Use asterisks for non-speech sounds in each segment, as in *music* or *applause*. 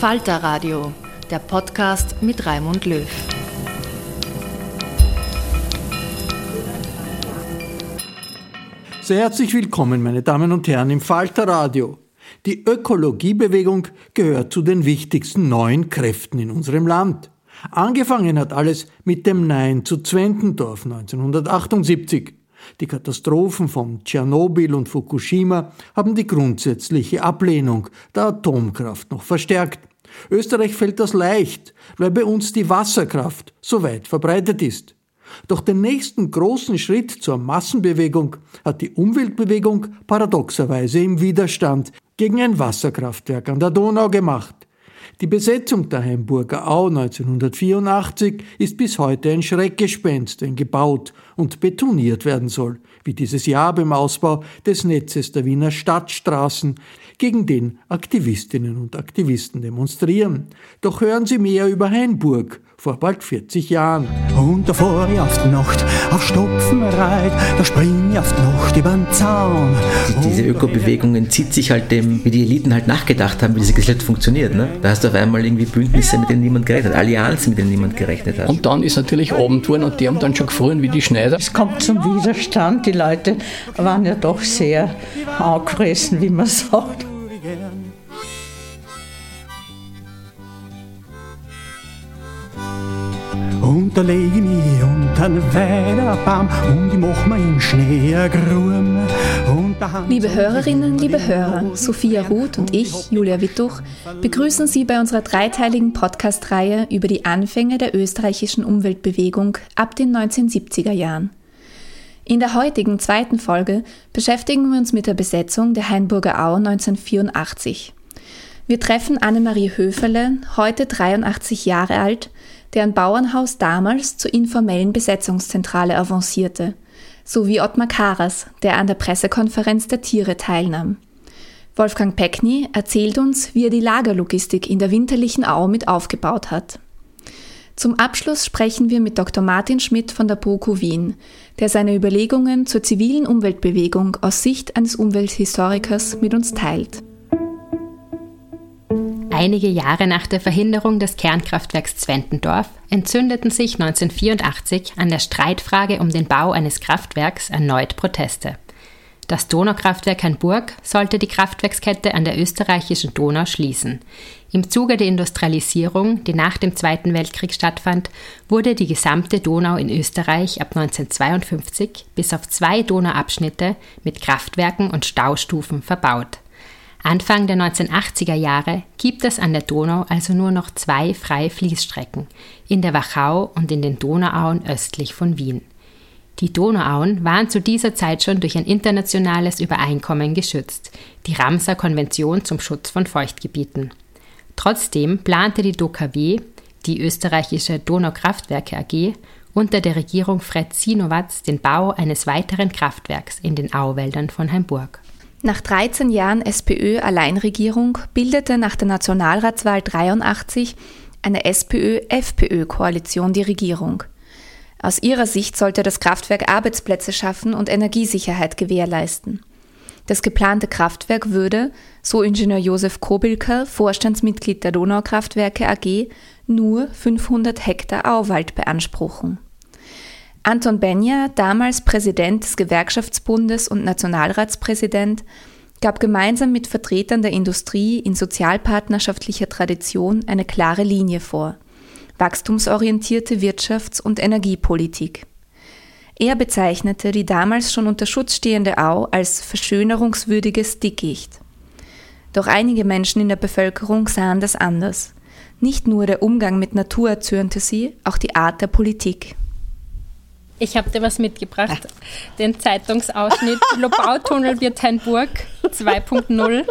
Falter Radio, der Podcast mit Raimund Löw. Sehr herzlich willkommen, meine Damen und Herren, im Falter Radio. Die Ökologiebewegung gehört zu den wichtigsten neuen Kräften in unserem Land. Angefangen hat alles mit dem Nein zu Zwentendorf 1978. Die Katastrophen von Tschernobyl und Fukushima haben die grundsätzliche Ablehnung der Atomkraft noch verstärkt. Österreich fällt das leicht, weil bei uns die Wasserkraft so weit verbreitet ist. Doch den nächsten großen Schritt zur Massenbewegung hat die Umweltbewegung paradoxerweise im Widerstand gegen ein Wasserkraftwerk an der Donau gemacht. Die Besetzung der Heimburger Au 1984 ist bis heute ein Schreckgespenst, wenn gebaut und betoniert werden soll, wie dieses Jahr beim Ausbau des Netzes der Wiener Stadtstraßen, gegen den Aktivistinnen und Aktivisten demonstrieren. Doch hören Sie mehr über Hainburg vor bald 40 Jahren. Und da fahr ich auf die Nacht auf Stopfen reit, da spring ich auf die Nacht über den Zaun. Die, diese Ökobewegung entzieht sich halt dem, wie die Eliten halt nachgedacht haben, wie diese Gesellschaft funktioniert. Ne? Da hast du auf einmal irgendwie Bündnisse, mit denen niemand gerechnet hat, Allianzen, mit denen niemand gerechnet hat. Und dann ist natürlich worden und die haben dann schon gefroren wie die Schneider. Es kommt zum Widerstand, die Leute waren ja doch sehr angefressen, wie man sagt. Und da leg ich mich unter einen Weiderbaum und ich mach mir in Schnee Gruben. Liebe Hörerinnen, liebe Hörer, Sophia Ruth und ich, Julia Wittuch, begrüßen Sie bei unserer dreiteiligen Podcast-Reihe über die Anfänge der österreichischen Umweltbewegung ab den 1970er Jahren. In der heutigen zweiten Folge beschäftigen wir uns mit der Besetzung der Hainburger Au 1984. Wir treffen Annemarie Höferle, heute 83 Jahre alt, deren Bauernhaus damals zur informellen Besetzungszentrale avancierte, sowie Ottmar Karas, der an der Pressekonferenz der Tiere teilnahm. Wolfgang Peckny erzählt uns, wie er die Lagerlogistik in der winterlichen Au mit aufgebaut hat. Zum Abschluss sprechen wir mit Dr. Martin Schmidt von der BOKU Wien, der seine Überlegungen zur zivilen Umweltbewegung aus Sicht eines Umwelthistorikers mit uns teilt. Einige Jahre nach der Verhinderung des Kernkraftwerks Zwentendorf entzündeten sich 1984 an der Streitfrage um den Bau eines Kraftwerks erneut Proteste. Das Donaukraftwerk Hamburg sollte die Kraftwerkskette an der österreichischen Donau schließen. Im Zuge der Industrialisierung, die nach dem Zweiten Weltkrieg stattfand, wurde die gesamte Donau in Österreich ab 1952 bis auf zwei Donauabschnitte mit Kraftwerken und Staustufen verbaut. Anfang der 1980er Jahre gibt es an der Donau also nur noch zwei freie Fließstrecken, in der Wachau und in den Donauauen östlich von Wien. Die Donauauen waren zu dieser Zeit schon durch ein internationales Übereinkommen geschützt, die Ramsar Konvention zum Schutz von Feuchtgebieten. Trotzdem plante die DOKW, die österreichische Donaukraftwerke AG, unter der Regierung Fred Sinowatz den Bau eines weiteren Kraftwerks in den Auwäldern von Hamburg. Nach 13 Jahren SPÖ-Alleinregierung bildete nach der Nationalratswahl 83 eine SPÖ-FPÖ-Koalition die Regierung. Aus ihrer Sicht sollte das Kraftwerk Arbeitsplätze schaffen und Energiesicherheit gewährleisten. Das geplante Kraftwerk würde, so Ingenieur Josef Kobilker, Vorstandsmitglied der Donaukraftwerke AG, nur 500 Hektar Auwald beanspruchen. Anton Benja, damals Präsident des Gewerkschaftsbundes und Nationalratspräsident, gab gemeinsam mit Vertretern der Industrie in sozialpartnerschaftlicher Tradition eine klare Linie vor wachstumsorientierte Wirtschafts- und Energiepolitik. Er bezeichnete die damals schon unter Schutz stehende Au als verschönerungswürdiges Dickicht. Doch einige Menschen in der Bevölkerung sahen das anders. Nicht nur der Umgang mit Natur erzürnte sie, auch die Art der Politik. Ich habe dir was mitgebracht, den Zeitungsausschnitt *laughs* Lobautunnel Wirthainburg *laughs* 2.0.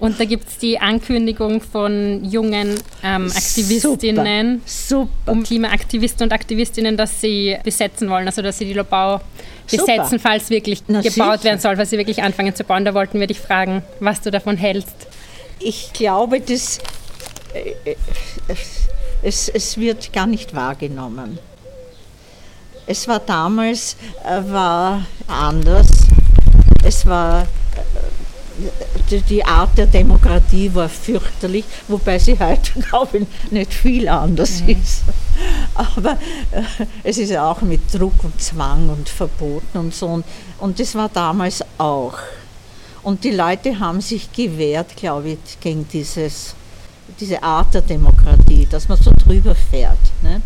Und da gibt es die Ankündigung von jungen ähm, Aktivistinnen, super, super. um Klimaaktivisten und Aktivistinnen, dass sie besetzen wollen, also dass sie die Lobau besetzen, super. falls wirklich Na, gebaut sicher. werden soll, falls sie wirklich anfangen zu bauen. Da wollten wir dich fragen, was du davon hältst. Ich glaube, das, äh, es, es wird gar nicht wahrgenommen. Es war damals äh, war anders. Es war die Art der Demokratie war fürchterlich, wobei sie heute, *laughs* glaube ich, nicht viel anders mhm. ist. Aber äh, es ist ja auch mit Druck und Zwang und Verboten und so. Und, und das war damals auch. Und die Leute haben sich gewehrt, glaube ich, gegen dieses, diese Art der Demokratie, dass man so drüber fährt. Nicht?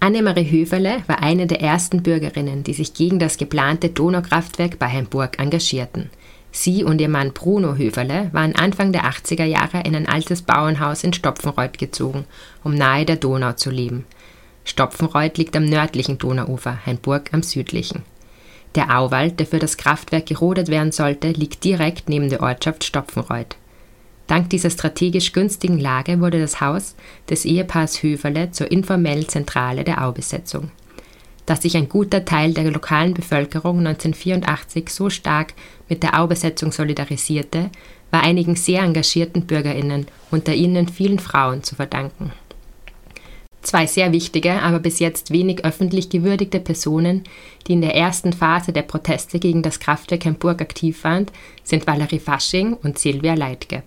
Annemarie Höferle war eine der ersten Bürgerinnen, die sich gegen das geplante Donaukraftwerk bei Hamburg engagierten. Sie und ihr Mann Bruno Höferle waren Anfang der 80er Jahre in ein altes Bauernhaus in Stopfenreuth gezogen, um nahe der Donau zu leben. Stopfenreuth liegt am nördlichen Donauufer, Hainburg am südlichen. Der Auwald, der für das Kraftwerk gerodet werden sollte, liegt direkt neben der Ortschaft Stopfenreuth. Dank dieser strategisch günstigen Lage wurde das Haus des Ehepaars Höferle zur informellen Zentrale der Aubesetzung dass sich ein guter Teil der lokalen Bevölkerung 1984 so stark mit der Aubesetzung solidarisierte, war einigen sehr engagierten Bürgerinnen, unter ihnen vielen Frauen, zu verdanken. Zwei sehr wichtige, aber bis jetzt wenig öffentlich gewürdigte Personen, die in der ersten Phase der Proteste gegen das Kraftwerk Hamburg aktiv waren, sind Valerie Fasching und Silvia Leitgeb.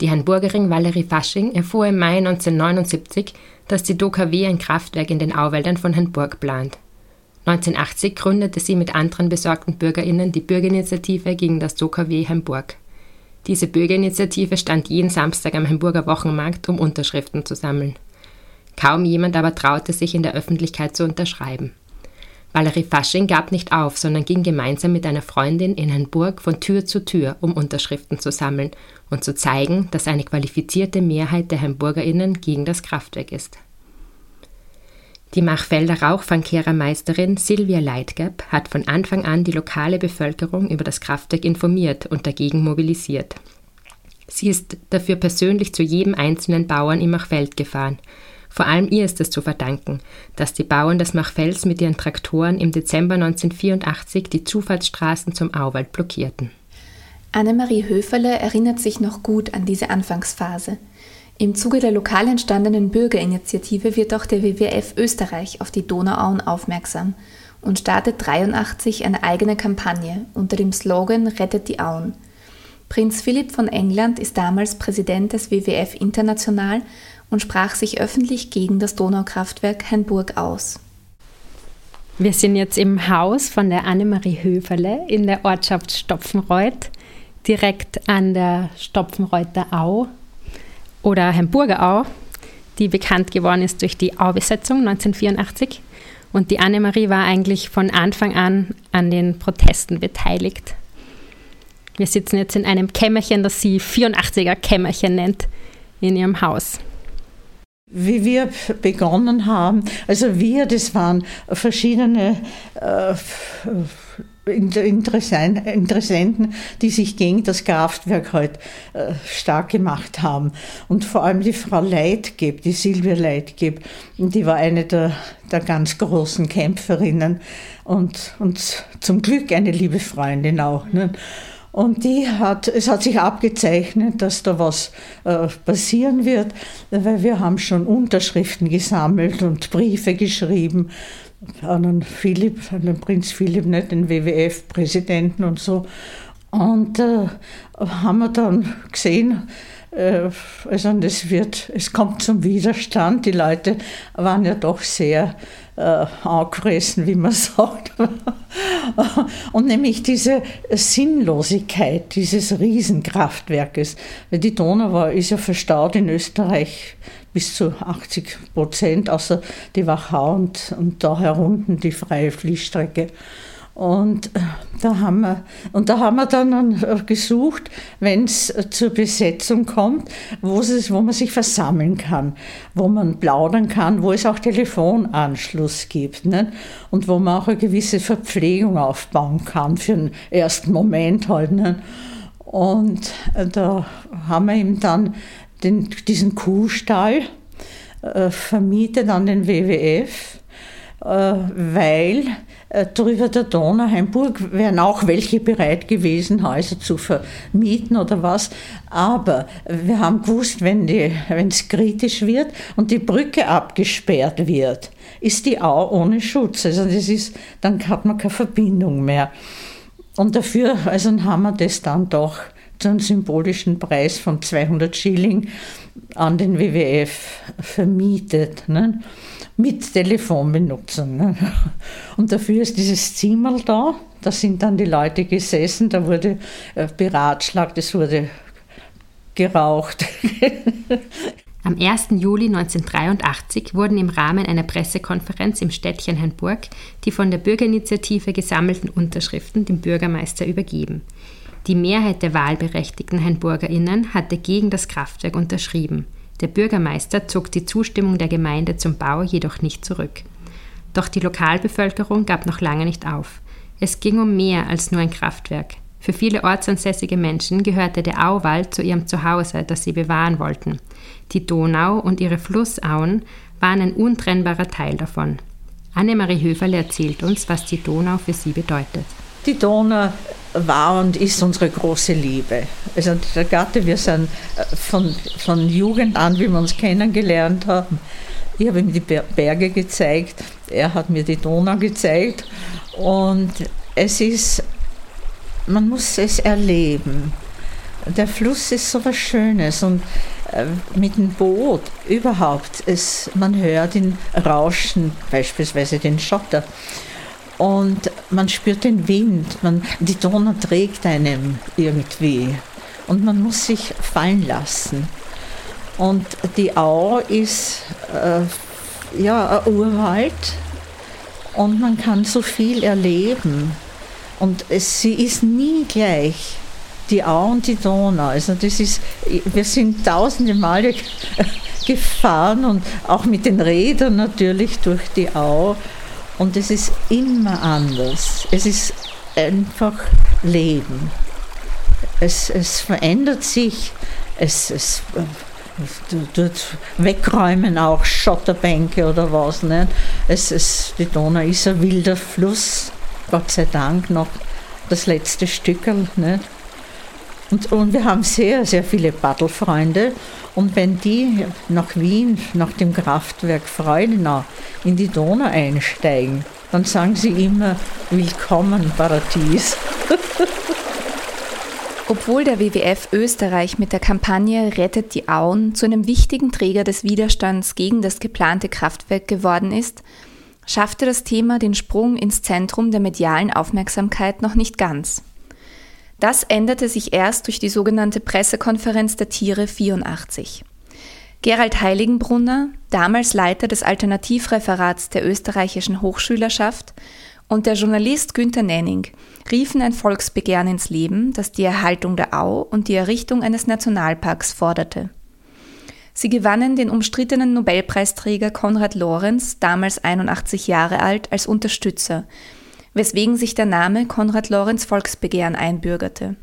Die Hamburgerin Valerie Fasching erfuhr im Mai 1979, dass die DOKW ein Kraftwerk in den Auwäldern von Hamburg plant. 1980 gründete sie mit anderen besorgten BürgerInnen die Bürgerinitiative gegen das DOKW Hamburg. Diese Bürgerinitiative stand jeden Samstag am Hamburger Wochenmarkt, um Unterschriften zu sammeln. Kaum jemand aber traute sich in der Öffentlichkeit zu unterschreiben. Valerie Fasching gab nicht auf, sondern ging gemeinsam mit einer Freundin in Hamburg von Tür zu Tür, um Unterschriften zu sammeln und zu zeigen, dass eine qualifizierte Mehrheit der HamburgerInnen gegen das Kraftwerk ist. Die Machfelder Rauchfangkehrermeisterin Silvia Leitgeb hat von Anfang an die lokale Bevölkerung über das Kraftwerk informiert und dagegen mobilisiert. Sie ist dafür persönlich zu jedem einzelnen Bauern im Machfeld gefahren vor allem ihr ist es zu verdanken, dass die Bauern des Machfels mit ihren Traktoren im Dezember 1984 die Zufahrtsstraßen zum Auwald blockierten. Annemarie Höferle erinnert sich noch gut an diese Anfangsphase. Im Zuge der lokal entstandenen Bürgerinitiative wird auch der WWF Österreich auf die Donauauen aufmerksam und startet 83 eine eigene Kampagne unter dem Slogan Rettet die Auen. Prinz Philipp von England ist damals Präsident des WWF International und sprach sich öffentlich gegen das Donaukraftwerk Hainburg aus. Wir sind jetzt im Haus von der Annemarie Höferle in der Ortschaft Stopfenreuth, direkt an der Stopfenreuther Au oder Hamburger Au, die bekannt geworden ist durch die Aubesetzung 1984. Und die Annemarie war eigentlich von Anfang an an den Protesten beteiligt. Wir sitzen jetzt in einem Kämmerchen, das sie 84er Kämmerchen nennt, in ihrem Haus. Wie wir begonnen haben, also wir, das waren verschiedene äh, Interessenten, die sich gegen das Kraftwerk halt äh, stark gemacht haben. Und vor allem die Frau Leitgeb, die Silvia Leitgeb, die war eine der, der ganz großen Kämpferinnen und, und zum Glück eine liebe Freundin auch. Ne? Und die hat, es hat sich abgezeichnet, dass da was äh, passieren wird, weil wir haben schon Unterschriften gesammelt und Briefe geschrieben an den Philipp, an Prinz Philipp, nicht den WWF-Präsidenten und so. Und äh, haben wir dann gesehen, äh, also das wird, es kommt zum Widerstand. Die Leute waren ja doch sehr äh, angefressen, wie man *laughs* sagt. Und nämlich diese Sinnlosigkeit dieses Riesenkraftwerkes. Weil die Donau war, ist ja verstaut in Österreich bis zu 80 Prozent, außer die Wachau und, und da herunten die freie Fließstrecke. Und äh, da haben wir, und da haben wir dann äh, gesucht, wenn es äh, zur Besetzung kommt, wo, es, wo man sich versammeln kann, wo man plaudern kann, wo es auch Telefonanschluss gibt ne? und wo man auch eine gewisse Verpflegung aufbauen kann für den ersten Moment halt. Ne? Und da haben wir ihm dann den, diesen Kuhstall äh, vermietet an den WWF, äh, weil äh, drüber der Donau, Hamburg, wären auch welche bereit gewesen, Häuser zu vermieten oder was. Aber wir haben gewusst, wenn es kritisch wird und die Brücke abgesperrt wird, ist die Au ohne Schutz. Also das ist, dann hat man keine Verbindung mehr. Und dafür also haben wir das dann doch einem symbolischen Preis von 200 Schilling an den WWF vermietet. Ne? Mit Telefonbenutzung. Ne? Und dafür ist dieses Zimmer da. Da sind dann die Leute gesessen, da wurde äh, beratschlagt, es wurde geraucht. *laughs* Am 1. Juli 1983 wurden im Rahmen einer Pressekonferenz im Städtchen Hamburg die von der Bürgerinitiative gesammelten Unterschriften dem Bürgermeister übergeben. Die Mehrheit der wahlberechtigten HainburgerInnen hatte gegen das Kraftwerk unterschrieben. Der Bürgermeister zog die Zustimmung der Gemeinde zum Bau jedoch nicht zurück. Doch die Lokalbevölkerung gab noch lange nicht auf. Es ging um mehr als nur ein Kraftwerk. Für viele ortsansässige Menschen gehörte der Auwald zu ihrem Zuhause, das sie bewahren wollten. Die Donau und ihre Flussauen waren ein untrennbarer Teil davon. Annemarie Höferle erzählt uns, was die Donau für sie bedeutet. Die Donau war und ist unsere große Liebe. Also der Gatte, wir sind äh, von, von Jugend an, wie wir uns kennengelernt haben, ich habe ihm die Berge gezeigt, er hat mir die Donau gezeigt und es ist, man muss es erleben. Der Fluss ist so was Schönes und äh, mit dem Boot überhaupt, es, man hört ihn rauschen, beispielsweise den Schotter und man spürt den Wind, man, die Donau trägt einem irgendwie und man muss sich fallen lassen. Und die Au ist äh, ja ein Urwald und man kann so viel erleben. Und es, sie ist nie gleich, die Au und die Donau. Also das ist, wir sind tausende Male *laughs* gefahren und auch mit den Rädern natürlich durch die Au. Und es ist immer anders. Es ist einfach Leben. Es, es verändert sich. Es, es dort wegräumen auch Schotterbänke oder was. Nicht? Es, es, die Donau ist ein wilder Fluss. Gott sei Dank noch das letzte Stückel. Nicht? Und, und wir haben sehr, sehr viele Paddelfreunde. Und wenn die nach Wien, nach dem Kraftwerk Freudenau in die Donau einsteigen, dann sagen sie immer, willkommen Paradies. *laughs* Obwohl der WWF Österreich mit der Kampagne Rettet die Auen zu einem wichtigen Träger des Widerstands gegen das geplante Kraftwerk geworden ist, schaffte das Thema den Sprung ins Zentrum der medialen Aufmerksamkeit noch nicht ganz. Das änderte sich erst durch die sogenannte Pressekonferenz der Tiere 84. Gerald Heiligenbrunner, damals Leiter des Alternativreferats der österreichischen Hochschülerschaft, und der Journalist Günther Nenning riefen ein Volksbegehren ins Leben, das die Erhaltung der Au und die Errichtung eines Nationalparks forderte. Sie gewannen den umstrittenen Nobelpreisträger Konrad Lorenz, damals 81 Jahre alt, als Unterstützer, weswegen sich der Name Konrad Lorenz Volksbegehren einbürgerte.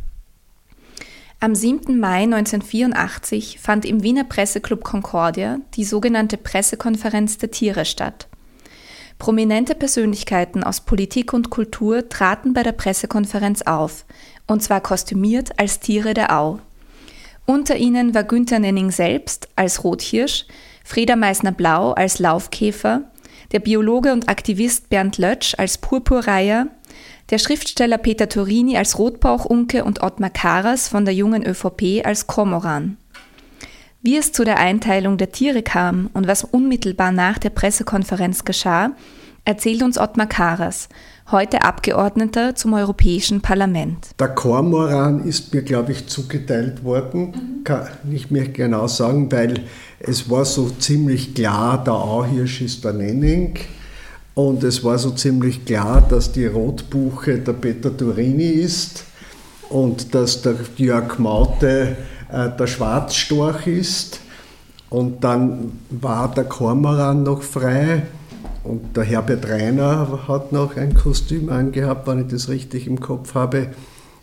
Am 7. Mai 1984 fand im Wiener Presseclub Concordia die sogenannte Pressekonferenz der Tiere statt. Prominente Persönlichkeiten aus Politik und Kultur traten bei der Pressekonferenz auf, und zwar kostümiert als Tiere der Au. Unter ihnen war Günther Nenning selbst als Rothirsch, Frieda Meissner-Blau als Laufkäfer, der Biologe und Aktivist Bernd Lötsch als Purpurreiher der Schriftsteller Peter Torini als Rotbauchunke und Ottmar Karas von der jungen ÖVP als Kormoran. Wie es zu der Einteilung der Tiere kam und was unmittelbar nach der Pressekonferenz geschah, erzählt uns Ottmar Karas, heute Abgeordneter zum Europäischen Parlament. Der Kormoran ist mir, glaube ich, zugeteilt worden. Kann nicht mehr genau sagen, weil es war so ziemlich klar, der Auhirsch ist der Nenning. Und es war so ziemlich klar, dass die Rotbuche der Peter Turini ist und dass der Jörg Maute äh, der Schwarzstorch ist. Und dann war der Kormoran noch frei und der Herbert Reiner hat noch ein Kostüm angehabt, wenn ich das richtig im Kopf habe.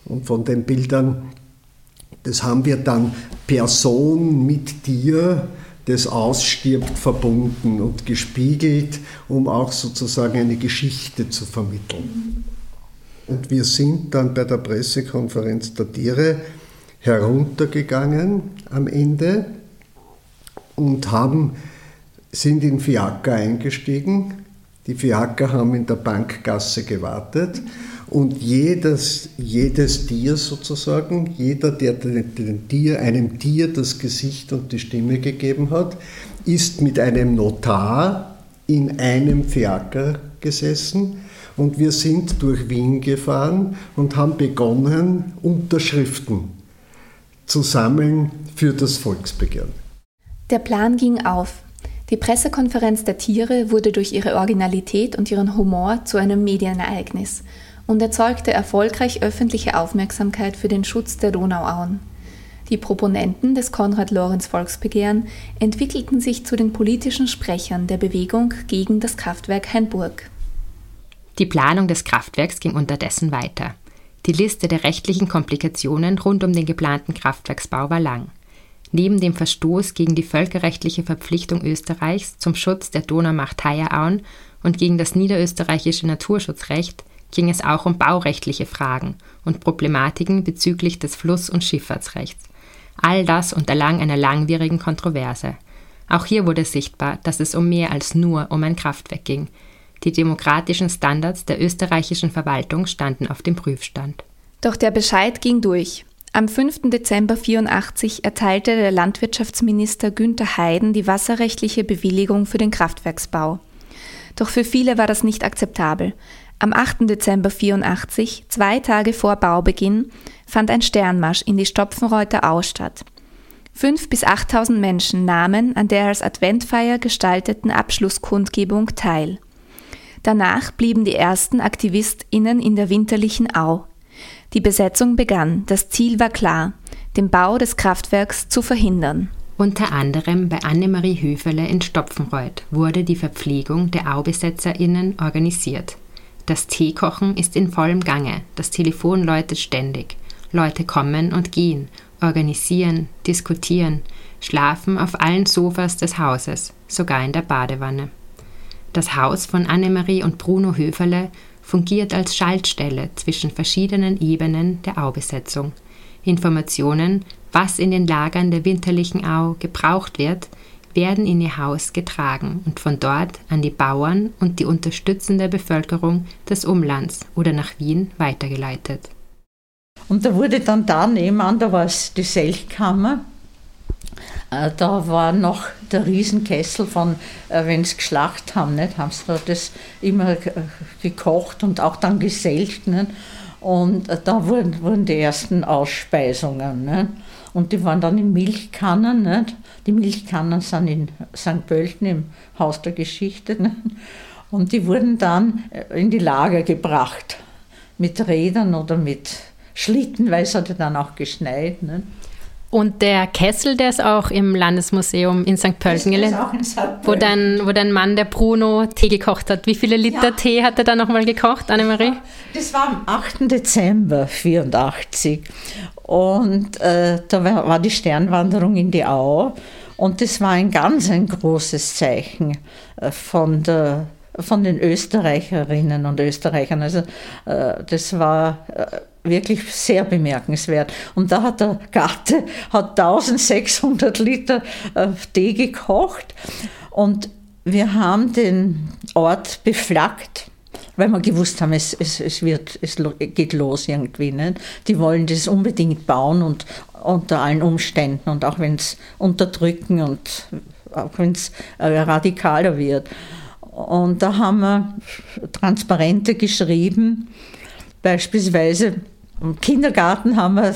Und von den Bildern, das haben wir dann Person mit dir das ausstirbt, verbunden und gespiegelt, um auch sozusagen eine Geschichte zu vermitteln. Und wir sind dann bei der Pressekonferenz der Tiere heruntergegangen am Ende und haben, sind in Fiaker eingestiegen. Die Fiaker haben in der Bankgasse gewartet und jedes, jedes Tier sozusagen, jeder, der dem Tier, einem Tier das Gesicht und die Stimme gegeben hat, ist mit einem Notar in einem Fiaker gesessen und wir sind durch Wien gefahren und haben begonnen, Unterschriften zu sammeln für das Volksbegehren. Der Plan ging auf. Die Pressekonferenz der Tiere wurde durch ihre Originalität und ihren Humor zu einem Medienereignis und erzeugte erfolgreich öffentliche Aufmerksamkeit für den Schutz der Donauauen. Die Proponenten des Konrad-Lorenz-Volksbegehren entwickelten sich zu den politischen Sprechern der Bewegung gegen das Kraftwerk Hainburg. Die Planung des Kraftwerks ging unterdessen weiter. Die Liste der rechtlichen Komplikationen rund um den geplanten Kraftwerksbau war lang. Neben dem Verstoß gegen die völkerrechtliche Verpflichtung Österreichs zum Schutz der Donaumacht-Theierauen und gegen das niederösterreichische Naturschutzrecht ging es auch um baurechtliche Fragen und Problematiken bezüglich des Fluss- und Schifffahrtsrechts. All das unterlang einer langwierigen Kontroverse. Auch hier wurde sichtbar, dass es um mehr als nur um ein Kraftwerk ging. Die demokratischen Standards der österreichischen Verwaltung standen auf dem Prüfstand. Doch der Bescheid ging durch. Am 5. Dezember 1984 erteilte der Landwirtschaftsminister Günther Hayden die wasserrechtliche Bewilligung für den Kraftwerksbau. Doch für viele war das nicht akzeptabel. Am 8. Dezember 84, zwei Tage vor Baubeginn, fand ein Sternmarsch in die Stopfenreuther Au statt. Fünf bis 8.000 Menschen nahmen an der als Adventfeier gestalteten Abschlusskundgebung teil. Danach blieben die ersten AktivistInnen in der winterlichen Au. Die Besetzung begann. Das Ziel war klar, den Bau des Kraftwerks zu verhindern. Unter anderem bei Annemarie Höferle in Stopfenreuth wurde die Verpflegung der AubesetzerInnen organisiert. Das Teekochen ist in vollem Gange, das Telefon läutet ständig. Leute kommen und gehen, organisieren, diskutieren, schlafen auf allen Sofas des Hauses, sogar in der Badewanne. Das Haus von Annemarie und Bruno Höferle fungiert als Schaltstelle zwischen verschiedenen Ebenen der Aubesetzung. Informationen, was in den Lagern der winterlichen Au gebraucht wird, werden in ihr Haus getragen und von dort an die Bauern und die unterstützende Bevölkerung des Umlands oder nach Wien weitergeleitet. Und da wurde dann da nebenan, da war es die Selchkammer, da war noch der Riesenkessel von, äh, wenn sie geschlacht haben, nicht, haben sie da das immer gekocht und auch dann geselcht. Nicht? Und da wurden, wurden die ersten Ausspeisungen. Nicht? Und die waren dann in Milchkannen. Nicht? Die Milchkannen sind in St. Pölten im Haus der Geschichte. *laughs* Nicht? Und die wurden dann in die Lager gebracht. Mit Rädern oder mit Schlitten, weil es hat ja dann auch geschneit. Nicht? Und der Kessel, der ist auch im Landesmuseum in St. Pölten gelandet, wo dein, wo dein Mann, der Bruno, Tee gekocht hat. Wie viele Liter ja. Tee hat er da nochmal gekocht, Annemarie? Das war am 8. Dezember 1984. Und äh, da war, war die Sternwanderung in die Au. Und das war ein ganz ein großes Zeichen äh, von der von den Österreicherinnen und Österreichern. Also äh, das war äh, wirklich sehr bemerkenswert. Und da hat der Gatte hat 1600 Liter äh, Tee gekocht und wir haben den Ort beflaggt, weil wir gewusst haben, es, es, es, wird, es geht los irgendwie. Nicht? Die wollen das unbedingt bauen und unter allen Umständen und auch wenn es unterdrücken und auch wenn es äh, radikaler wird. Und da haben wir Transparente geschrieben, beispielsweise im Kindergarten haben wir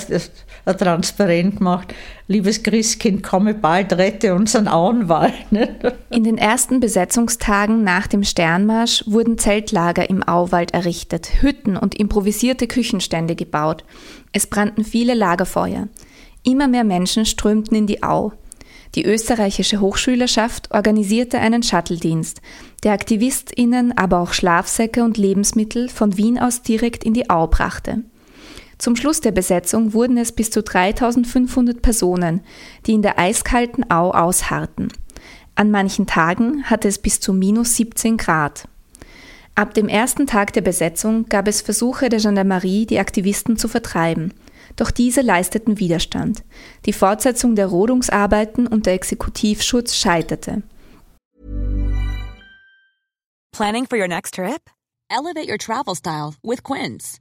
ein Transparent gemacht, liebes Christkind, komme bald, rette unseren Auenwald. *laughs* In den ersten Besetzungstagen nach dem Sternmarsch wurden Zeltlager im Auwald errichtet, Hütten und improvisierte Küchenstände gebaut. Es brannten viele Lagerfeuer. Immer mehr Menschen strömten in die Au. Die österreichische Hochschülerschaft organisierte einen Shuttle-Dienst, der AktivistInnen aber auch Schlafsäcke und Lebensmittel von Wien aus direkt in die Au brachte. Zum Schluss der Besetzung wurden es bis zu 3500 Personen, die in der eiskalten Au ausharrten. An manchen Tagen hatte es bis zu minus 17 Grad. Ab dem ersten Tag der Besetzung gab es Versuche der Gendarmerie, die Aktivisten zu vertreiben. Doch diese leisteten Widerstand. Die Fortsetzung der Rodungsarbeiten und der Exekutivschutz scheiterte. Planning for your next trip? Elevate your travel style with Quince.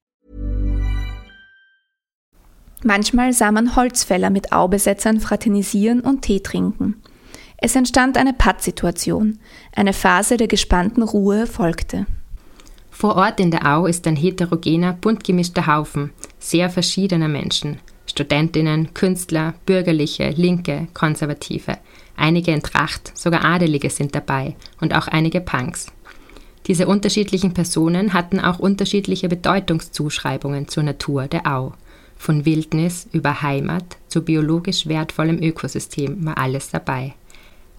Manchmal sah man Holzfäller mit Aubesetzern fraternisieren und Tee trinken. Es entstand eine Pattsituation. Eine Phase der gespannten Ruhe folgte. Vor Ort in der Au ist ein heterogener, bunt gemischter Haufen sehr verschiedener Menschen – Studentinnen, Künstler, Bürgerliche, Linke, Konservative. Einige in Tracht, sogar Adelige sind dabei und auch einige Punks. Diese unterschiedlichen Personen hatten auch unterschiedliche Bedeutungszuschreibungen zur Natur der Au. Von Wildnis über Heimat zu biologisch wertvollem Ökosystem war alles dabei.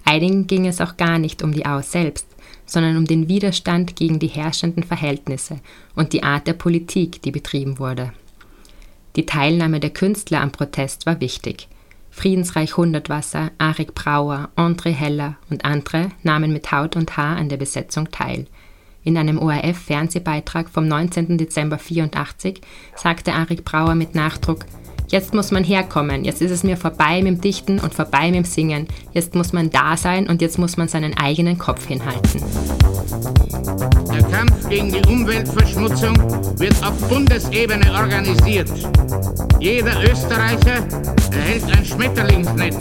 Einigen ging es auch gar nicht um die Au selbst, sondern um den Widerstand gegen die herrschenden Verhältnisse und die Art der Politik, die betrieben wurde. Die Teilnahme der Künstler am Protest war wichtig. Friedensreich Hundertwasser, Arik Brauer, André Heller und andere nahmen mit Haut und Haar an der Besetzung teil. In einem ORF-Fernsehbeitrag vom 19. Dezember 1984 sagte Arik Brauer mit Nachdruck, Jetzt muss man herkommen, jetzt ist es mir vorbei mit dem Dichten und vorbei mit dem Singen. Jetzt muss man da sein und jetzt muss man seinen eigenen Kopf hinhalten. Der Kampf gegen die Umweltverschmutzung wird auf Bundesebene organisiert. Jeder Österreicher erhält ein Schmetterlingsnetz.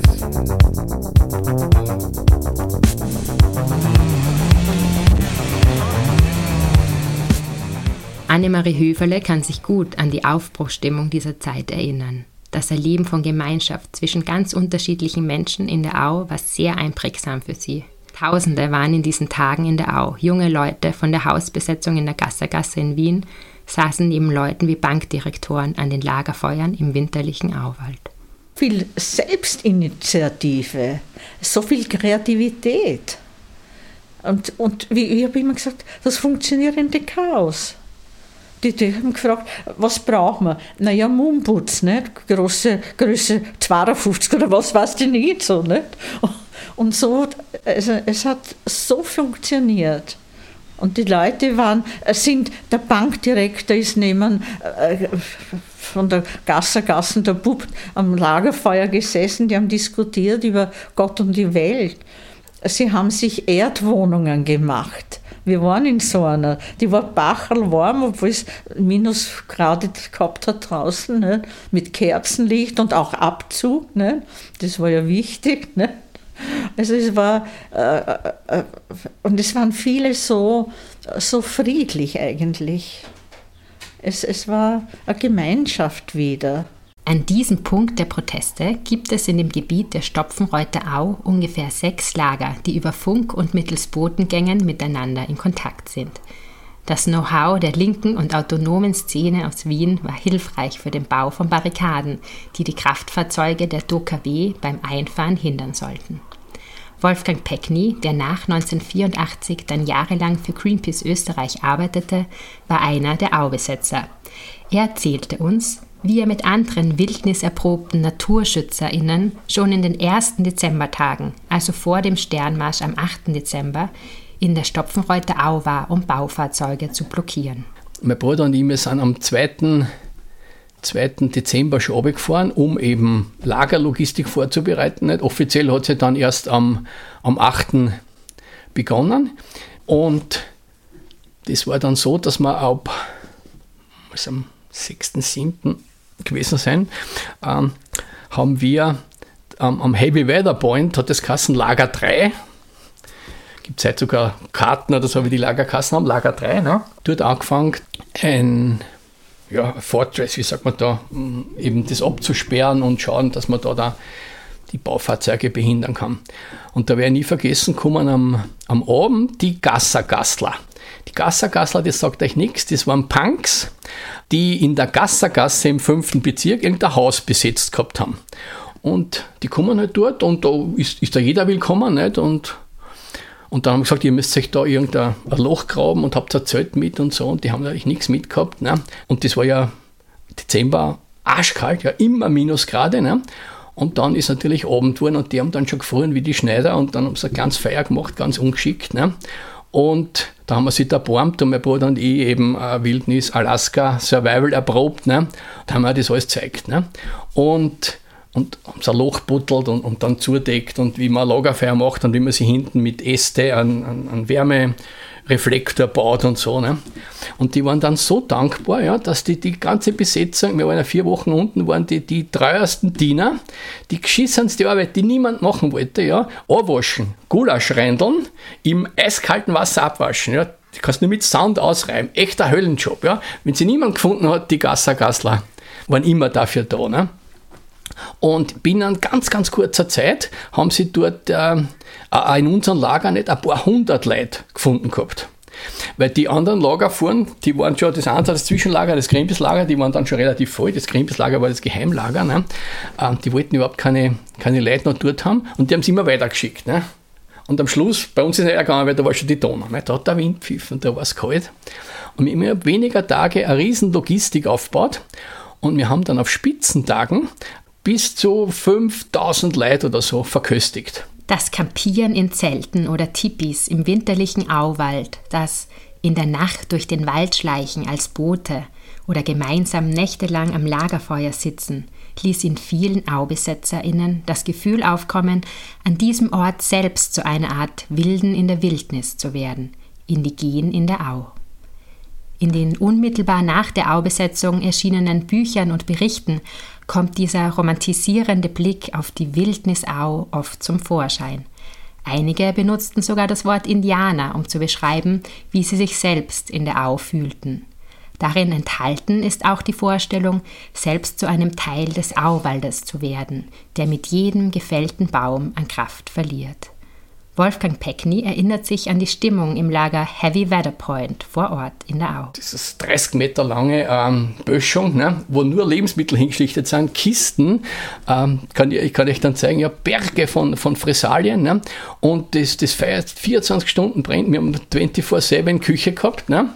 Annemarie Höferle kann sich gut an die Aufbruchstimmung dieser Zeit erinnern. Das Erleben von Gemeinschaft zwischen ganz unterschiedlichen Menschen in der Au war sehr einprägsam für sie. Tausende waren in diesen Tagen in der Au. Junge Leute von der Hausbesetzung in der Gassergasse in Wien saßen neben Leuten wie Bankdirektoren an den Lagerfeuern im winterlichen Auwald. Viel Selbstinitiative, so viel Kreativität. Und, und wie ich habe immer gesagt, das funktionierende Chaos. Die, die haben gefragt, was brauchen wir? Naja, Mundputz, nicht? Große Größe 52 oder was weiß ich nicht so, nicht? Und so, also es hat so funktioniert. Und die Leute waren, sind, der Bankdirektor ist neben äh, von der Gassergassen, der Bub am Lagerfeuer gesessen, die haben diskutiert über Gott und die Welt. Sie haben sich Erdwohnungen gemacht. Wir waren in so einer, die war bachelwarm, obwohl es Minusgrade gehabt hat draußen, ne? mit Kerzenlicht und auch Abzug. Ne? Das war ja wichtig. *laughs* Ne? Also es war, äh, äh, äh, und es waren viele so, so friedlich eigentlich. Es, es war eine Gemeinschaft wieder. An diesem Punkt der Proteste gibt es in dem Gebiet der Stopfenreuther Au ungefähr sechs Lager, die über Funk und mittels Botengängen miteinander in Kontakt sind. Das Know-how der linken und autonomen Szene aus Wien war hilfreich für den Bau von Barrikaden, die die Kraftfahrzeuge der DOKW beim Einfahren hindern sollten. Wolfgang Peckny, der nach 1984 dann jahrelang für Greenpeace Österreich arbeitete, war einer der Aubesetzer. Er erzählte uns, wie er mit anderen wildniserprobten NaturschützerInnen schon in den ersten Dezembertagen, also vor dem Sternmarsch am 8. Dezember, in der Stopfenreuther Au war, um Baufahrzeuge zu blockieren. Mein Bruder und ich sind am 2. 2. Dezember schon runtergefahren, um eben Lagerlogistik vorzubereiten. Offiziell hat sie dann erst am, am 8. begonnen. Und das war dann so, dass wir ab also am 6., 7 gewesen sein, ähm, haben wir ähm, am Heavy Weather Point, hat das Kassen Lager 3, gibt es heute sogar Karten oder so, wie die Lagerkassen haben, Lager 3, ne? dort angefangen, ein ja, Fortress, wie sagt man da, eben das abzusperren und schauen, dass man da, da die Baufahrzeuge behindern kann. Und da werde ich nie vergessen, kommen am, am Abend die Gassergassler. Die Gassergassler, das sagt euch nichts, das waren Punks, die in der Gassergasse im fünften Bezirk irgendein Haus besetzt gehabt haben. Und die kommen halt dort und da ist, ist da jeder willkommen, nicht? Und, und dann haben wir gesagt, ihr müsst euch da irgendein Loch graben und habt ein Zelt mit und so. Und die haben natürlich nichts mitgehabt. Ne? Und das war ja Dezember arschkalt, ja, immer Minusgrade. Ne? Und dann ist natürlich Abend geworden und die haben dann schon gefroren wie die Schneider und dann haben sie ganz Feier gemacht, ganz ungeschickt. Ne? Und da haben wir sich da erbarmt und mein Bruder und ich eben äh, Wildnis, Alaska, Survival erprobt. Ne? Da haben wir das alles gezeigt. Ne? Und, und haben so ein Loch buttelt und, und dann zudeckt und wie man Lagerfeuer macht und wie man sie hinten mit Äste an, an, an Wärme Reflektor baut und so. Ne? Und die waren dann so dankbar, ja, dass die, die ganze Besetzung, wir waren ja vier Wochen unten, waren die, die treuesten Diener, die geschissenste Arbeit, die niemand machen wollte, ja, anwaschen, Gulasch reindeln, im eiskalten Wasser abwaschen, ja, die kannst du nur mit Sound ausreiben, echter Höllenjob, ja. Wenn sie niemand gefunden hat, die Gassergassler waren immer dafür da, ne? Und binnen ganz, ganz kurzer Zeit haben sie dort äh, in unserem Lager nicht ein paar hundert Leute gefunden gehabt. Weil die anderen Lager fuhren, die waren schon das eine, das Zwischenlager, das Greenpeace-Lager, die waren dann schon relativ voll. Das Greenpeace-Lager war das Geheimlager. Ne? Ähm, die wollten überhaupt keine, keine Leute noch dort haben und die haben sie immer weitergeschickt. Ne? Und am Schluss, bei uns ist es gegangen, weil da war schon die Donau. Ne? Da hat der Wind pfiffen, da war es kalt. Und wir haben weniger Tage eine riesen Logistik aufgebaut. Und wir haben dann auf Spitzentagen bis zu 5000 Leute oder so verköstigt. Das Campieren in Zelten oder Tipis im winterlichen Auwald, das in der Nacht durch den Wald schleichen als Boote oder gemeinsam nächtelang am Lagerfeuer sitzen, ließ in vielen AubesetzerInnen das Gefühl aufkommen, an diesem Ort selbst zu einer Art Wilden in der Wildnis zu werden, indigen in der Au. In den unmittelbar nach der Aubesetzung erschienenen Büchern und Berichten kommt dieser romantisierende Blick auf die Wildnisau oft zum Vorschein. Einige benutzten sogar das Wort Indianer, um zu beschreiben, wie sie sich selbst in der Au fühlten. Darin enthalten ist auch die Vorstellung, selbst zu einem Teil des Auwaldes zu werden, der mit jedem gefällten Baum an Kraft verliert. Wolfgang Peckny erinnert sich an die Stimmung im Lager Heavy Weather Point vor Ort in der Au. Das ist 30 Meter lange ähm, Böschung, ne, wo nur Lebensmittel hingeschlichtet sind, Kisten, ähm, kann ich, ich kann euch dann zeigen, ja, Berge von, von Fressalien. Ne, und das, das feiert 24 Stunden brennt. Wir haben 24-7 Küche gehabt. Ne,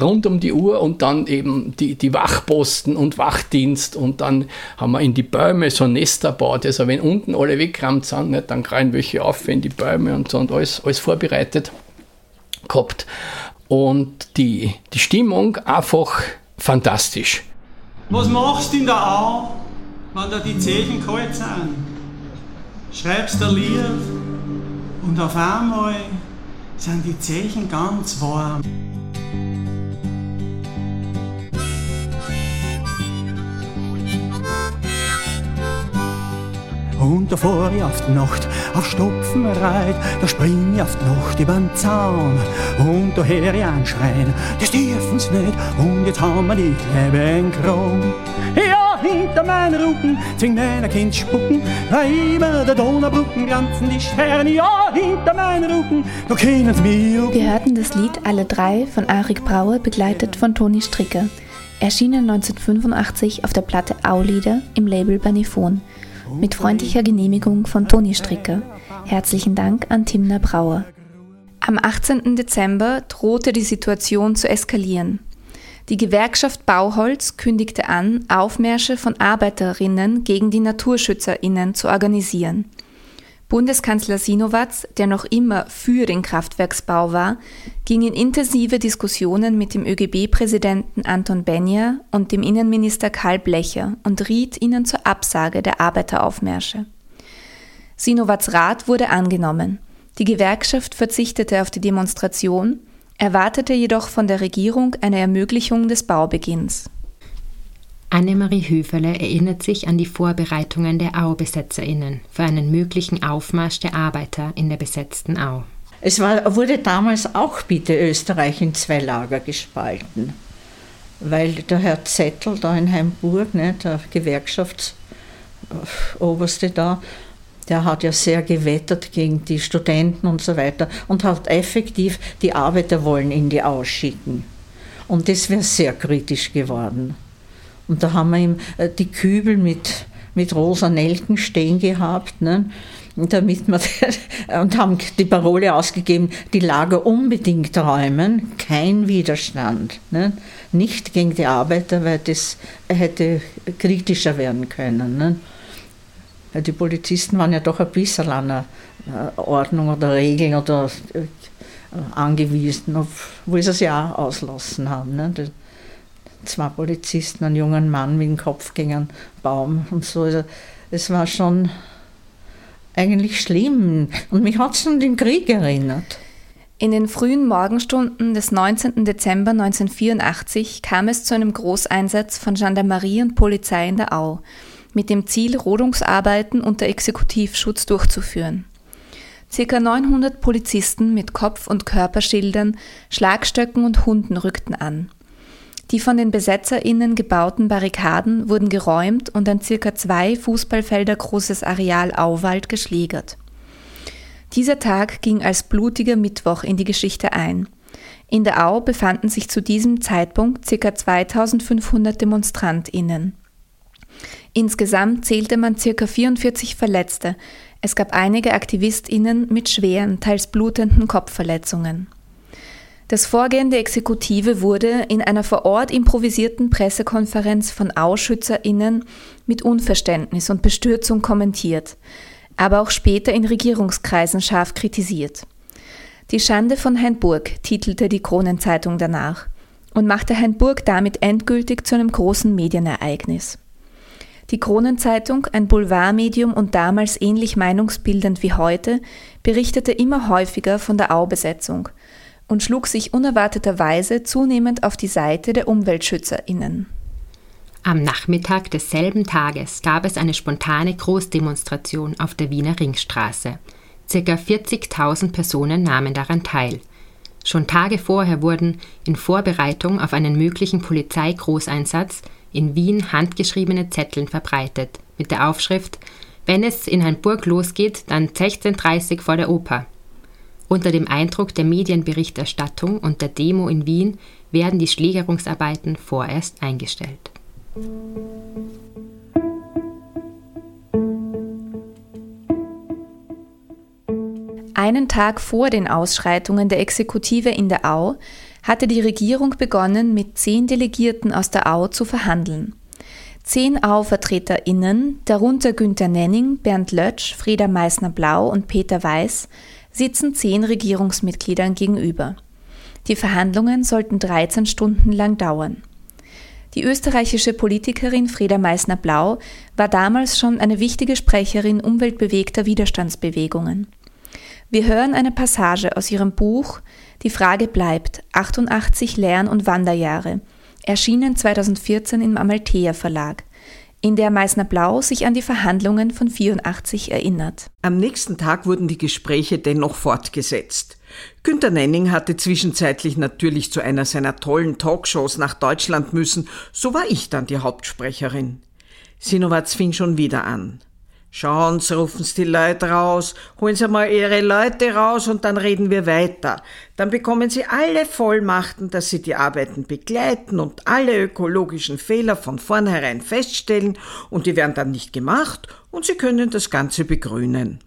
rund um die Uhr und dann eben die, die Wachposten und Wachdienst und dann haben wir in die Bäume so Nester baut. Also wenn unten alle weggerammt sind, nicht, dann kreien welche auf in die Bäume und so und alles, alles vorbereitet gehabt. Und die, die Stimmung einfach fantastisch. Was machst du in der Au, wenn da die Zehen kalt sind? Schreibst ein Lied und auf einmal sind die Zehen ganz warm. Und da fahr ich auf die Nacht auf Stopfen reit, da spring ich auf die Nacht übern Zaun. Und da hör ich einen schreien, das dürfen's nicht, und jetzt haben wir die Kleebe Kron. Ja, hinter meinen Rücken zwingt meiner Kind spucken, weil über der Donaubrücken glanzen die Sterne. Ja, hinter meinen Rücken, da kennen sie mich. Wir hörten das Lied Alle drei von Arik Brauer, begleitet von Toni Stricker. Erschienen 1985 auf der Platte Aulieder im Label Banifon. Mit freundlicher Genehmigung von Toni Stricker. Herzlichen Dank an Timna Brauer. Am 18. Dezember drohte die Situation zu eskalieren. Die Gewerkschaft Bauholz kündigte an, Aufmärsche von Arbeiterinnen gegen die Naturschützerinnen zu organisieren. Bundeskanzler Sinowatz, der noch immer für den Kraftwerksbau war, ging in intensive Diskussionen mit dem ÖGB-Präsidenten Anton Benja und dem Innenminister Karl Blecher und riet ihnen zur Absage der Arbeiteraufmärsche. Sinowatz Rat wurde angenommen. Die Gewerkschaft verzichtete auf die Demonstration, erwartete jedoch von der Regierung eine Ermöglichung des Baubeginns. Annemarie Höferle erinnert sich an die Vorbereitungen der Au-BesetzerInnen für einen möglichen Aufmarsch der Arbeiter in der besetzten Au. Es war, wurde damals auch bitte Österreich in zwei Lager gespalten, weil der Herr Zettel da in Heimburg, ne, der Gewerkschaftsoberste da, der hat ja sehr gewettert gegen die Studenten und so weiter und hat effektiv die Arbeiter wollen in die Au schicken. Und das wäre sehr kritisch geworden. Und da haben wir ihm äh, die Kübel mit, mit rosa Nelken stehen gehabt. Ne? damit wir, *laughs* und haben die Parole ausgegeben, die Lager unbedingt räumen, kein Widerstand. Ne? Nicht gegen die Arbeiter, weil das hätte kritischer werden können. Ne? Die Polizisten waren ja doch ein bisschen an eine äh, Ordnung oder Regeln oder äh, angewiesen, obwohl sie es ja auch auslassen haben. Ne? Zwei Polizisten, einen jungen Mann mit dem Kopf gegen einen Baum und so. Also es war schon eigentlich schlimm. Und mich hat es an den Krieg erinnert. In den frühen Morgenstunden des 19. Dezember 1984 kam es zu einem Großeinsatz von Gendarmerie und Polizei in der Au, mit dem Ziel, Rodungsarbeiten unter Exekutivschutz durchzuführen. Circa 900 Polizisten mit Kopf- und Körperschildern, Schlagstöcken und Hunden rückten an. Die von den BesetzerInnen gebauten Barrikaden wurden geräumt und ein circa zwei Fußballfelder großes Areal Auwald geschlägert. Dieser Tag ging als blutiger Mittwoch in die Geschichte ein. In der Au befanden sich zu diesem Zeitpunkt ca. 2500 DemonstrantInnen. Insgesamt zählte man ca. 44 Verletzte. Es gab einige AktivistInnen mit schweren, teils blutenden Kopfverletzungen. Das Vorgehen der Exekutive wurde in einer vor Ort improvisierten Pressekonferenz von AusschützerInnen mit Unverständnis und Bestürzung kommentiert, aber auch später in Regierungskreisen scharf kritisiert. Die Schande von Hainburg titelte die Kronenzeitung danach und machte Hainburg damit endgültig zu einem großen Medienereignis. Die Kronenzeitung, ein Boulevardmedium und damals ähnlich meinungsbildend wie heute, berichtete immer häufiger von der Aubesetzung und schlug sich unerwarteterweise zunehmend auf die Seite der UmweltschützerInnen. Am Nachmittag desselben Tages gab es eine spontane Großdemonstration auf der Wiener Ringstraße. Circa 40.000 Personen nahmen daran teil. Schon Tage vorher wurden in Vorbereitung auf einen möglichen Polizeigroßeinsatz in Wien handgeschriebene Zetteln verbreitet mit der Aufschrift Wenn es in Hamburg losgeht, dann 16.30 vor der Oper. Unter dem Eindruck der Medienberichterstattung und der Demo in Wien werden die Schlägerungsarbeiten vorerst eingestellt. Einen Tag vor den Ausschreitungen der Exekutive in der Au hatte die Regierung begonnen, mit zehn Delegierten aus der Au zu verhandeln. Zehn Au-VertreterInnen, darunter Günter Nenning, Bernd Lötsch, Frieda Meissner-Blau und Peter Weiß, sitzen zehn Regierungsmitgliedern gegenüber. Die Verhandlungen sollten 13 Stunden lang dauern. Die österreichische Politikerin Frieda Meissner-Blau war damals schon eine wichtige Sprecherin umweltbewegter Widerstandsbewegungen. Wir hören eine Passage aus ihrem Buch Die Frage bleibt 88 Lern- und Wanderjahre, erschienen 2014 im Amalthea Verlag in der Meißner Blau sich an die Verhandlungen von 84 erinnert. Am nächsten Tag wurden die Gespräche dennoch fortgesetzt. Günter Nenning hatte zwischenzeitlich natürlich zu einer seiner tollen Talkshows nach Deutschland müssen, so war ich dann die Hauptsprecherin. Sinowatz fing schon wieder an. Schauen Sie, rufen Sie die Leute raus, holen Sie mal Ihre Leute raus und dann reden wir weiter. Dann bekommen Sie alle Vollmachten, dass Sie die Arbeiten begleiten und alle ökologischen Fehler von vornherein feststellen und die werden dann nicht gemacht und Sie können das Ganze begrünen.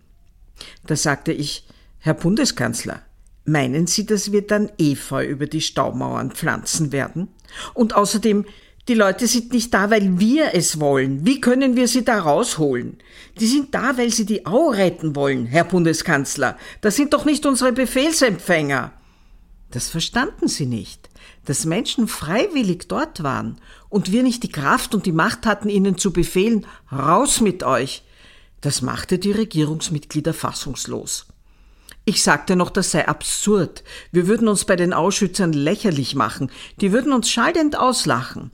Da sagte ich, Herr Bundeskanzler, meinen Sie, dass wir dann Efeu über die Staumauern pflanzen werden? Und außerdem, die Leute sind nicht da, weil wir es wollen. Wie können wir sie da rausholen? Die sind da, weil sie die Au retten wollen, Herr Bundeskanzler. Das sind doch nicht unsere Befehlsempfänger. Das verstanden sie nicht, dass Menschen freiwillig dort waren und wir nicht die Kraft und die Macht hatten, ihnen zu befehlen, raus mit euch. Das machte die Regierungsmitglieder fassungslos. Ich sagte noch, das sei absurd. Wir würden uns bei den Ausschützern lächerlich machen. Die würden uns schallend auslachen.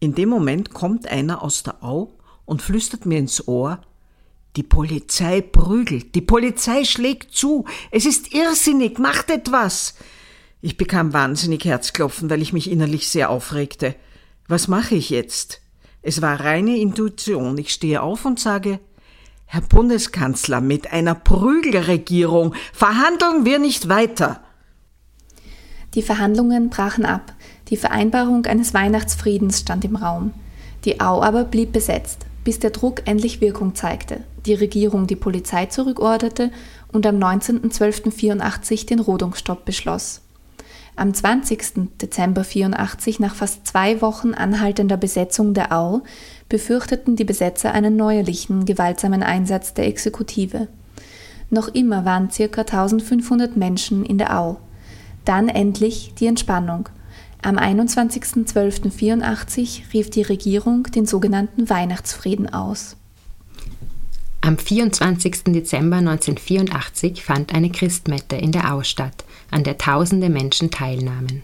In dem Moment kommt einer aus der Au und flüstert mir ins Ohr, die Polizei prügelt, die Polizei schlägt zu, es ist irrsinnig, macht etwas. Ich bekam wahnsinnig Herzklopfen, weil ich mich innerlich sehr aufregte. Was mache ich jetzt? Es war reine Intuition. Ich stehe auf und sage, Herr Bundeskanzler, mit einer Prügelregierung verhandeln wir nicht weiter. Die Verhandlungen brachen ab. Die Vereinbarung eines Weihnachtsfriedens stand im Raum. Die Au aber blieb besetzt, bis der Druck endlich Wirkung zeigte, die Regierung die Polizei zurückorderte und am 19.12.84 den Rodungsstopp beschloss. Am 20. Dezember 84, nach fast zwei Wochen anhaltender Besetzung der Au, befürchteten die Besetzer einen neuerlichen, gewaltsamen Einsatz der Exekutive. Noch immer waren ca. 1500 Menschen in der Au. Dann endlich die Entspannung – am 21.12.84 rief die Regierung den sogenannten Weihnachtsfrieden aus. Am 24. Dezember 1984 fand eine Christmette in der Au statt, an der tausende Menschen teilnahmen.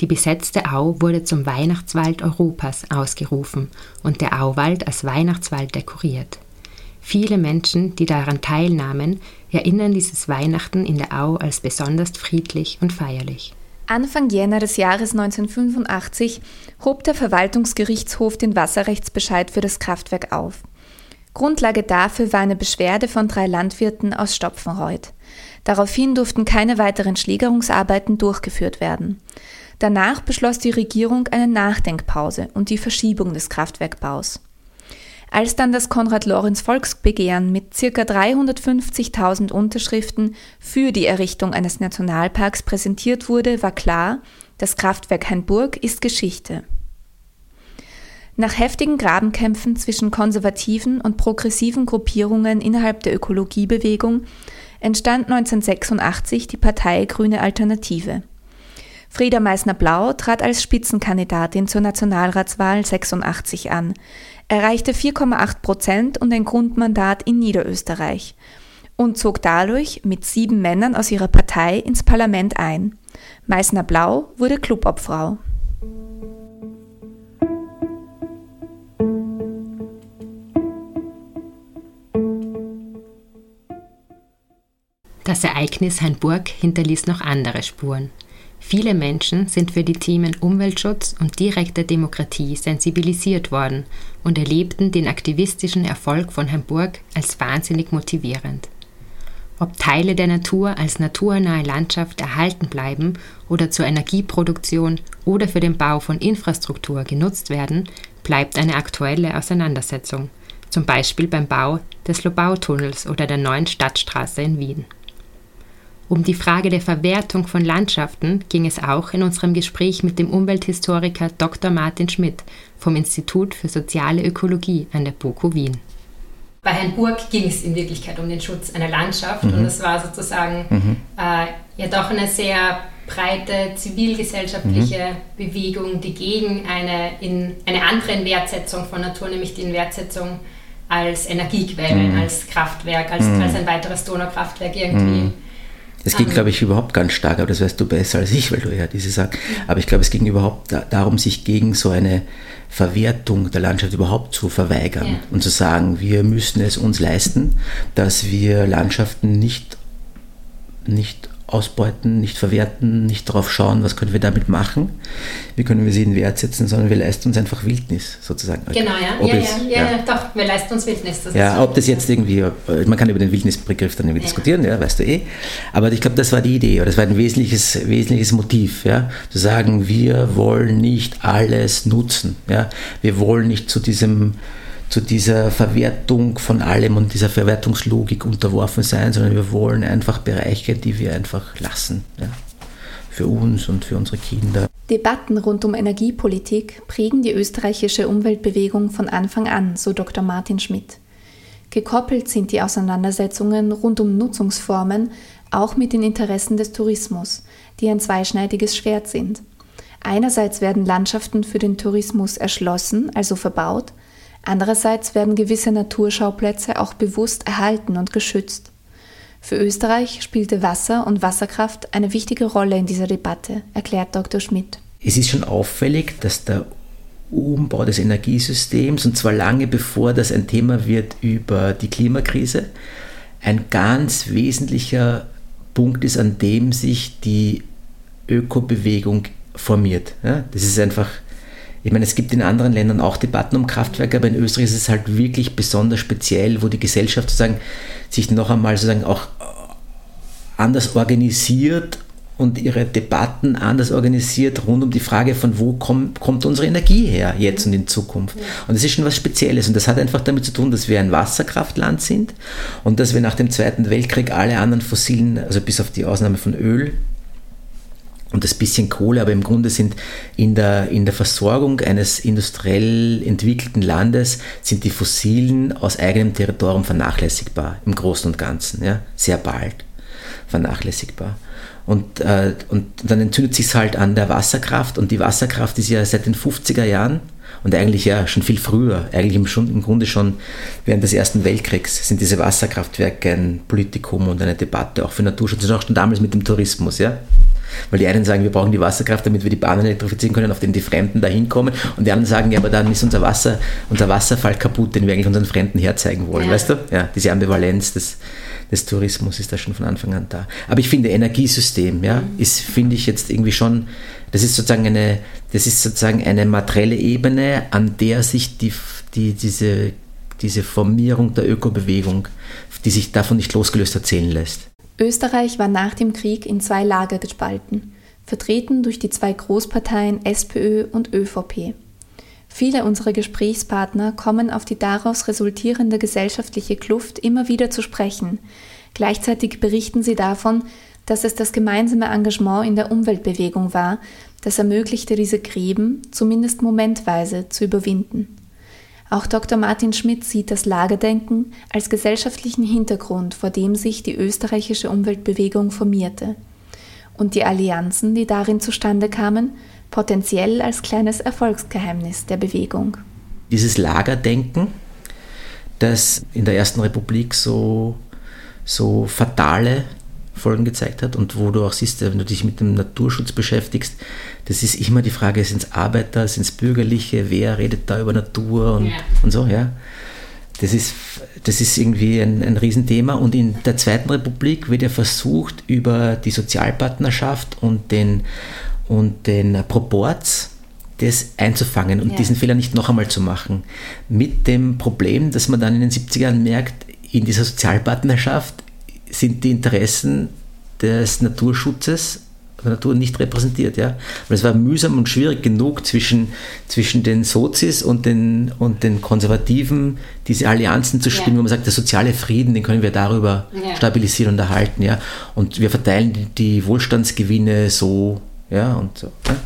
Die besetzte Au wurde zum Weihnachtswald Europas ausgerufen und der Auwald als Weihnachtswald dekoriert. Viele Menschen, die daran teilnahmen, erinnern dieses Weihnachten in der Au als besonders friedlich und feierlich. Anfang Jänner des Jahres 1985 hob der Verwaltungsgerichtshof den Wasserrechtsbescheid für das Kraftwerk auf. Grundlage dafür war eine Beschwerde von drei Landwirten aus Stopfenreuth. Daraufhin durften keine weiteren Schlägerungsarbeiten durchgeführt werden. Danach beschloss die Regierung eine Nachdenkpause und die Verschiebung des Kraftwerkbaus. Als dann das Konrad-Lorenz-Volksbegehren mit ca. 350.000 Unterschriften für die Errichtung eines Nationalparks präsentiert wurde, war klar, das Kraftwerk Hainburg ist Geschichte. Nach heftigen Grabenkämpfen zwischen konservativen und progressiven Gruppierungen innerhalb der Ökologiebewegung entstand 1986 die Partei Grüne Alternative. Frieda Meissner-Blau trat als Spitzenkandidatin zur Nationalratswahl 86 an, erreichte 4,8 Prozent und ein Grundmandat in Niederösterreich und zog dadurch mit sieben Männern aus ihrer Partei ins Parlament ein. Meißner Blau wurde Clubobfrau. Das Ereignis Hainburg hinterließ noch andere Spuren. Viele Menschen sind für die Themen Umweltschutz und direkte Demokratie sensibilisiert worden und erlebten den aktivistischen Erfolg von Hamburg als wahnsinnig motivierend. Ob Teile der Natur als naturnahe Landschaft erhalten bleiben oder zur Energieproduktion oder für den Bau von Infrastruktur genutzt werden, bleibt eine aktuelle Auseinandersetzung, zum Beispiel beim Bau des Lobautunnels oder der neuen Stadtstraße in Wien. Um die Frage der Verwertung von Landschaften ging es auch in unserem Gespräch mit dem Umwelthistoriker Dr. Martin Schmidt vom Institut für soziale Ökologie an der BOKU Wien. Bei Herrn Burg ging es in Wirklichkeit um den Schutz einer Landschaft mhm. und das war sozusagen mhm. äh, ja doch eine sehr breite zivilgesellschaftliche mhm. Bewegung, die gegen eine, in, eine andere Wertsetzung von Natur, nämlich die Wertsetzung als Energiequelle, mhm. als Kraftwerk, als, mhm. als ein weiteres Donaukraftwerk irgendwie mhm. Es ging, glaube ich, überhaupt ganz stark, aber das weißt du besser als ich, weil du ja diese sagst. Aber ich glaube, es ging überhaupt darum, sich gegen so eine Verwertung der Landschaft überhaupt zu verweigern ja. und zu sagen, wir müssen es uns leisten, dass wir Landschaften nicht, nicht ausbeuten, nicht verwerten, nicht darauf schauen, was können wir damit machen, wie können wir sie in Wert setzen, sondern wir leisten uns einfach Wildnis sozusagen. Genau, ja, ja, es, ja, ja, ja, doch, wir leisten uns Wildnis. Ja, ob das jetzt irgendwie, man kann über den Wildnisbegriff dann irgendwie diskutieren, ja, weißt du eh, aber ich glaube, das war die Idee, oder das war ein wesentliches, wesentliches Motiv, ja, zu sagen, wir wollen nicht alles nutzen, ja, wir wollen nicht zu diesem zu dieser Verwertung von allem und dieser Verwertungslogik unterworfen sein, sondern wir wollen einfach Bereiche, die wir einfach lassen. Ja, für uns und für unsere Kinder. Debatten rund um Energiepolitik prägen die österreichische Umweltbewegung von Anfang an, so Dr. Martin Schmidt. Gekoppelt sind die Auseinandersetzungen rund um Nutzungsformen auch mit den Interessen des Tourismus, die ein zweischneidiges Schwert sind. Einerseits werden Landschaften für den Tourismus erschlossen, also verbaut, Andererseits werden gewisse Naturschauplätze auch bewusst erhalten und geschützt. Für Österreich spielte Wasser und Wasserkraft eine wichtige Rolle in dieser Debatte, erklärt Dr. Schmidt. Es ist schon auffällig, dass der Umbau des Energiesystems, und zwar lange bevor das ein Thema wird über die Klimakrise, ein ganz wesentlicher Punkt ist, an dem sich die Ökobewegung formiert. das ist einfach ich meine, es gibt in anderen Ländern auch Debatten um Kraftwerke, aber in Österreich ist es halt wirklich besonders speziell, wo die Gesellschaft sozusagen sich noch einmal sozusagen auch anders organisiert und ihre Debatten anders organisiert rund um die Frage von wo kommt, kommt unsere Energie her jetzt und in Zukunft. Und das ist schon was Spezielles und das hat einfach damit zu tun, dass wir ein Wasserkraftland sind und dass wir nach dem Zweiten Weltkrieg alle anderen fossilen, also bis auf die Ausnahme von Öl, und das bisschen Kohle, aber im Grunde sind in der, in der Versorgung eines industriell entwickelten Landes sind die Fossilen aus eigenem Territorium vernachlässigbar, im Großen und Ganzen, ja, sehr bald vernachlässigbar. Und, äh, und dann entzündet sich es halt an der Wasserkraft und die Wasserkraft ist ja seit den 50er Jahren und eigentlich ja schon viel früher, eigentlich im, schon, im Grunde schon während des Ersten Weltkriegs sind diese Wasserkraftwerke ein Politikum und eine Debatte auch für Naturschutz und auch schon damals mit dem Tourismus, ja. Weil die einen sagen, wir brauchen die Wasserkraft, damit wir die Bahnen elektrifizieren können, auf denen die Fremden da hinkommen. Und die anderen sagen, ja, aber dann ist unser Wasser, unser Wasserfall kaputt, den wir eigentlich unseren Fremden herzeigen wollen. Ja. Weißt du? Ja, diese Ambivalenz des, des Tourismus ist da schon von Anfang an da. Aber ich finde, Energiesystem, ja, mhm. ist, finde ich jetzt irgendwie schon, das ist sozusagen eine, das ist sozusagen eine materielle Ebene, an der sich die, die, diese, diese Formierung der Ökobewegung, die sich davon nicht losgelöst erzählen lässt. Österreich war nach dem Krieg in zwei Lager gespalten, vertreten durch die zwei Großparteien SPÖ und ÖVP. Viele unserer Gesprächspartner kommen auf die daraus resultierende gesellschaftliche Kluft immer wieder zu sprechen. Gleichzeitig berichten sie davon, dass es das gemeinsame Engagement in der Umweltbewegung war, das ermöglichte, diese Gräben zumindest momentweise zu überwinden. Auch Dr. Martin Schmidt sieht das Lagerdenken als gesellschaftlichen Hintergrund, vor dem sich die österreichische Umweltbewegung formierte und die Allianzen, die darin zustande kamen, potenziell als kleines Erfolgsgeheimnis der Bewegung. Dieses Lagerdenken, das in der Ersten Republik so, so fatale Folgen gezeigt hat und wo du auch siehst, wenn du dich mit dem Naturschutz beschäftigst, das ist immer die Frage, sind es Arbeiter, sind es Bürgerliche, wer redet da über Natur und, ja. und so, ja. Das ist, das ist irgendwie ein, ein Riesenthema und in der Zweiten Republik wird ja versucht, über die Sozialpartnerschaft und den, und den Proports das einzufangen und ja. diesen Fehler nicht noch einmal zu machen. Mit dem Problem, dass man dann in den 70er Jahren merkt, in dieser Sozialpartnerschaft sind die Interessen des Naturschutzes der Natur nicht repräsentiert. Ja? Und es war mühsam und schwierig genug zwischen, zwischen den Sozis und den, und den Konservativen diese Allianzen zu spielen, ja. wo man sagt, der soziale Frieden, den können wir darüber ja. stabilisieren und erhalten. Ja? Und wir verteilen die Wohlstandsgewinne so ja, und, so, ja,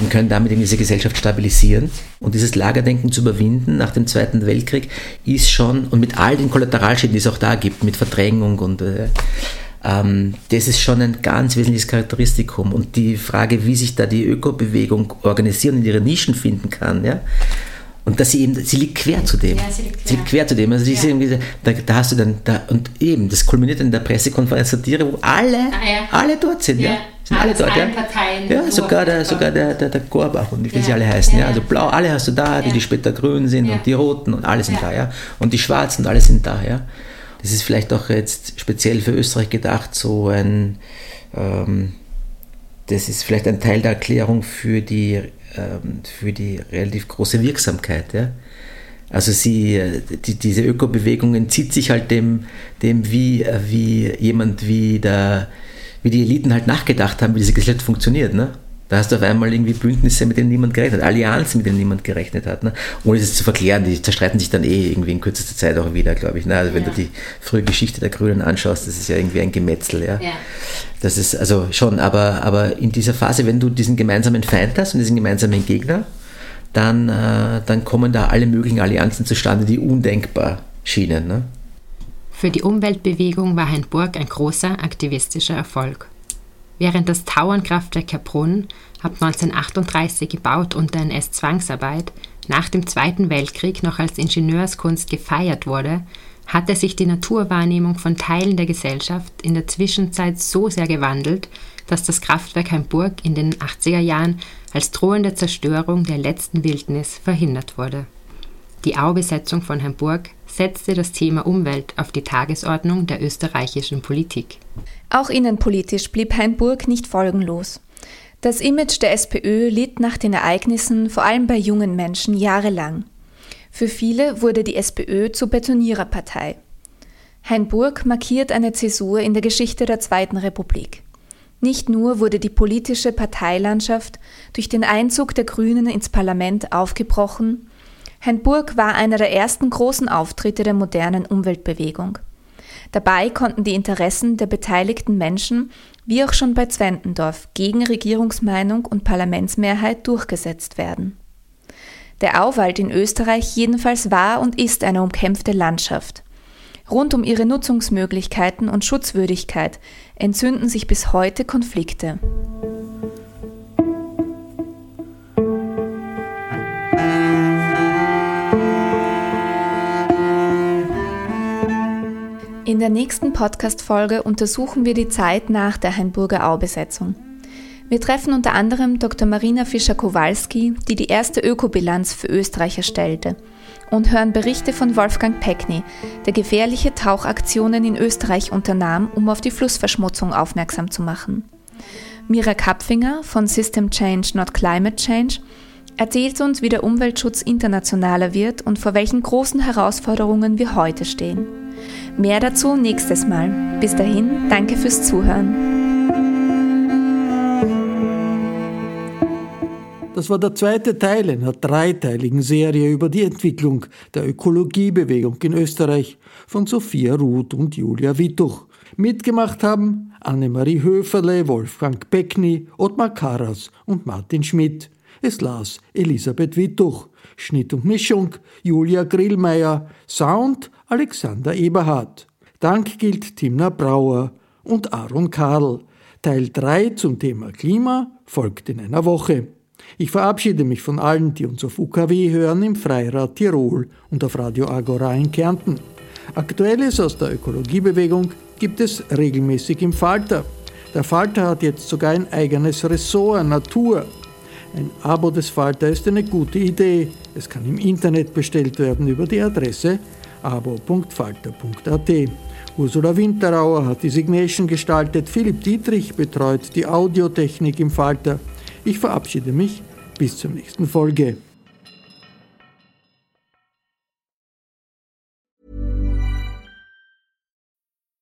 und können damit diese Gesellschaft stabilisieren. Und dieses Lagerdenken zu überwinden nach dem Zweiten Weltkrieg ist schon, und mit all den Kollateralschäden, die es auch da gibt, mit Verdrängung und äh, ähm, das ist schon ein ganz wesentliches Charakteristikum. Und die Frage, wie sich da die Ökobewegung organisieren und ihre Nischen finden kann, ja, und dass sie eben, sie liegt quer zu dem. Ja, sie liegt quer, sie liegt quer zu dem. Also ja. irgendwie, da, da, hast du dann, da, und eben, das kulminiert in der Pressekonferenz Satire, wo alle, ah, ja. alle dort sind, ja. Sind alle dort, ja. Parteien ja, sogar der, sogar der, der, der Gorbach und wie sie alle heißen, ja. Also blau, alle hast du da, die, die später grün sind und die roten und alle sind da, ja. Und die schwarzen und alle sind da, ja. Das ist vielleicht auch jetzt speziell für Österreich gedacht, so ein, ähm, das ist vielleicht ein Teil der Erklärung für die, ähm, für die relativ große Wirksamkeit. Ja? Also sie, die, diese Ökobewegung entzieht sich halt dem, dem wie, wie jemand wie, der, wie die Eliten halt nachgedacht haben, wie diese Gesellschaft funktioniert. Ne? Da hast du auf einmal irgendwie Bündnisse, mit denen niemand gerechnet hat, Allianzen, mit denen niemand gerechnet hat. Ne? Ohne es zu verklären, die zerstreiten sich dann eh irgendwie in kürzester Zeit auch wieder, glaube ich. Ne? Also wenn ja. du die frühe Geschichte der Grünen anschaust, das ist ja irgendwie ein Gemetzel. Ja? ja. Das ist also schon, aber, aber in dieser Phase, wenn du diesen gemeinsamen Feind hast und diesen gemeinsamen Gegner, dann, äh, dann kommen da alle möglichen Allianzen zustande, die undenkbar schienen. Ne? Für die Umweltbewegung war Heinburg ein großer aktivistischer Erfolg. Während das Tauernkraftwerk Herbrunn ab 1938 gebaut unter NS-Zwangsarbeit nach dem Zweiten Weltkrieg noch als Ingenieurskunst gefeiert wurde, hatte sich die Naturwahrnehmung von Teilen der Gesellschaft in der Zwischenzeit so sehr gewandelt, dass das Kraftwerk Hamburg in den 80er Jahren als drohende Zerstörung der letzten Wildnis verhindert wurde. Die Aubesetzung von Hamburg setzte das Thema Umwelt auf die Tagesordnung der österreichischen Politik. Auch innenpolitisch blieb Hainburg nicht folgenlos. Das Image der SPÖ litt nach den Ereignissen vor allem bei jungen Menschen jahrelang. Für viele wurde die SPÖ zur Betoniererpartei. Hainburg markiert eine Zäsur in der Geschichte der Zweiten Republik. Nicht nur wurde die politische Parteilandschaft durch den Einzug der Grünen ins Parlament aufgebrochen, Hainburg war einer der ersten großen Auftritte der modernen Umweltbewegung. Dabei konnten die Interessen der beteiligten Menschen, wie auch schon bei Zwentendorf, gegen Regierungsmeinung und Parlamentsmehrheit durchgesetzt werden. Der Auwald in Österreich jedenfalls war und ist eine umkämpfte Landschaft. Rund um ihre Nutzungsmöglichkeiten und Schutzwürdigkeit entzünden sich bis heute Konflikte. In der nächsten Podcast-Folge untersuchen wir die Zeit nach der Hainburger Aubesetzung. Wir treffen unter anderem Dr. Marina Fischer-Kowalski, die die erste Ökobilanz für Österreich erstellte, und hören Berichte von Wolfgang Peckney, der gefährliche Tauchaktionen in Österreich unternahm, um auf die Flussverschmutzung aufmerksam zu machen. Mira Kapfinger von System Change Not Climate Change erzählt uns, wie der Umweltschutz internationaler wird und vor welchen großen Herausforderungen wir heute stehen. Mehr dazu nächstes Mal. Bis dahin, danke fürs Zuhören. Das war der zweite Teil einer dreiteiligen Serie über die Entwicklung der Ökologiebewegung in Österreich von Sophia Ruth und Julia Wittuch. Mitgemacht haben Annemarie Höferle, Wolfgang Beckny, Ottmar Karas und Martin Schmidt. Es las Elisabeth Wittuch. Schnitt und Mischung Julia Grillmeier. Sound Alexander Eberhardt. Dank gilt Timna Brauer und Aaron Karl. Teil 3 zum Thema Klima folgt in einer Woche. Ich verabschiede mich von allen, die uns auf UKW hören im Freirad Tirol und auf Radio Agora in Kärnten. Aktuelles aus der Ökologiebewegung gibt es regelmäßig im Falter. Der Falter hat jetzt sogar ein eigenes Ressort Natur. Ein Abo des Falter ist eine gute Idee. Es kann im Internet bestellt werden über die Adresse abo.falter.at. Ursula Winterauer hat die Signation gestaltet, Philipp Dietrich betreut die Audiotechnik im Falter. Ich verabschiede mich bis zur nächsten Folge.